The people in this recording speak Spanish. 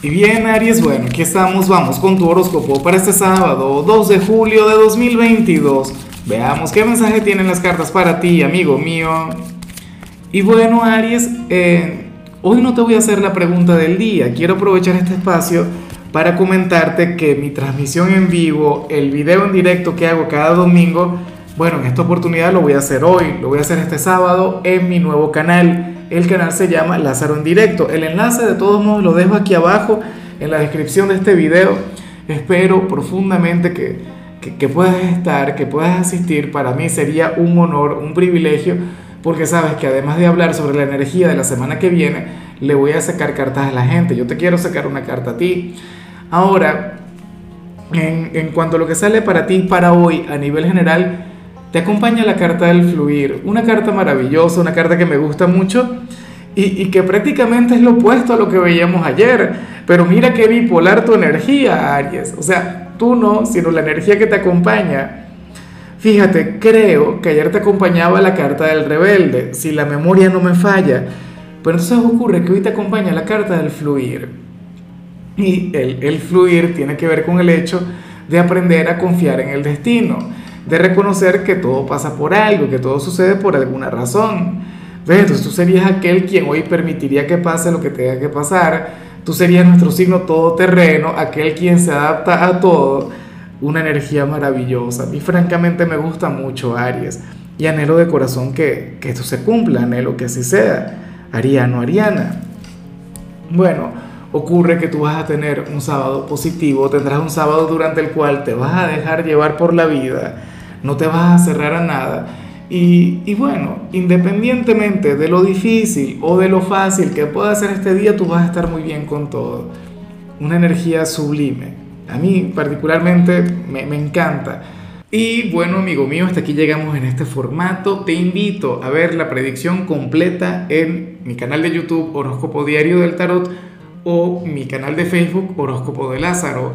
Y bien, Aries, bueno, aquí estamos, vamos con tu horóscopo para este sábado, 2 de julio de 2022. Veamos qué mensaje tienen las cartas para ti, amigo mío. Y bueno, Aries, eh, hoy no te voy a hacer la pregunta del día, quiero aprovechar este espacio para comentarte que mi transmisión en vivo, el video en directo que hago cada domingo, bueno, en esta oportunidad lo voy a hacer hoy, lo voy a hacer este sábado en mi nuevo canal. El canal se llama Lázaro en directo. El enlace de todos modos lo dejo aquí abajo en la descripción de este video. Espero profundamente que, que, puedas estar, que puedas asistir. Para mí sería un honor, un privilegio, porque sabes que además de hablar sobre la energía de la semana que viene, le voy a sacar cartas a la gente. Yo te quiero sacar una carta a ti. Ahora, en, en cuanto a lo que sale para ti para hoy a nivel general, te acompaña la carta del fluir, una carta maravillosa, una carta que me gusta mucho y, que prácticamente es lo opuesto a lo que veíamos ayer. Pero mira qué bipolar tu energía, Aries. O sea, tú no, sino la energía que te acompaña. Fíjate, creo que ayer te acompañaba la carta del rebelde, si la memoria no me falla. Pero entonces ocurre que hoy te acompaña la carta del fluir. Y el, el fluir tiene que ver con el hecho de aprender a confiar en el destino de reconocer que todo pasa por algo, que todo sucede por alguna razón. Entonces tú serías aquel quien hoy permitiría que pase lo que tenga que pasar. Tú serías nuestro signo todoterreno, aquel quien se adapta a todo. Una energía maravillosa. A mí francamente me gusta mucho Aries. Y anhelo de corazón que, que esto se cumpla, anhelo que así sea. Ariano, Ariana. Bueno, ocurre que tú vas a tener un sábado positivo, tendrás un sábado durante el cual te vas a dejar llevar por la vida no te vas a cerrar a nada. Y, bueno, independientemente de lo difícil o de lo fácil que pueda ser este día, tú vas a estar muy bien con todo. Una energía sublime. A mí particularmente me, me encanta. Y bueno, amigo mío, hasta aquí llegamos en este formato. Te invito a ver la predicción completa en mi canal de YouTube Horóscopo Diario del Tarot o mi canal de Facebook Horóscopo de Lázaro.